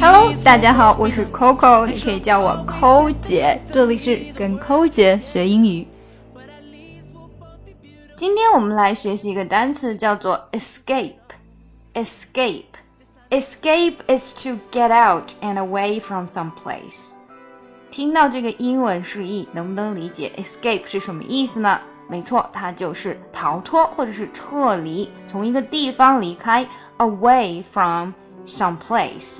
Hello，least 大家好，我是 Coco，你可以叫我抠姐，这里是跟抠姐学英语。今天我们来学习一个单词，叫做 escape。escape。escape is to get out and away from some place。听到这个英文释义，能不能理解 escape 是什么意思呢？没错，它就是逃脱或者是撤离，从一个地方离开 ，away from some place。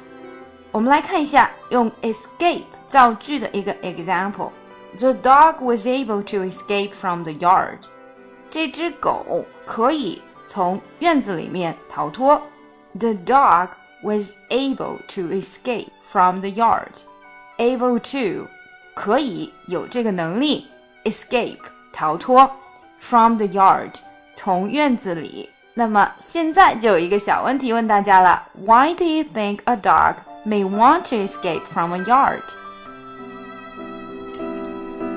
我们来看一下用 escape 造句的一个 example。The dog was able to escape from the yard。这只狗可以从院子里面逃脱。The dog was able to escape from the yard. Able to 可以有这个能力 escape 逃脱 from the yard 从院子里。 那么现在就有一个小问题问大家了：Why do you think a dog may want to escape from a yard？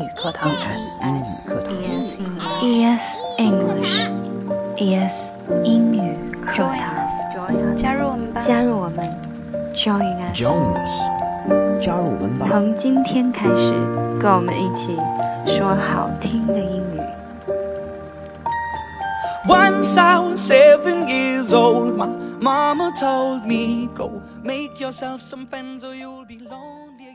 语课堂 ES 英语课堂 ES English ES 英语课堂，加入我们吧。加入我们，Join us。 ，Join us，加入我们吧。从今天开始，跟我们一起说好听的英语。 Once I was seven years old, my mama told me, Go make yourself some friends or you'll be lonely.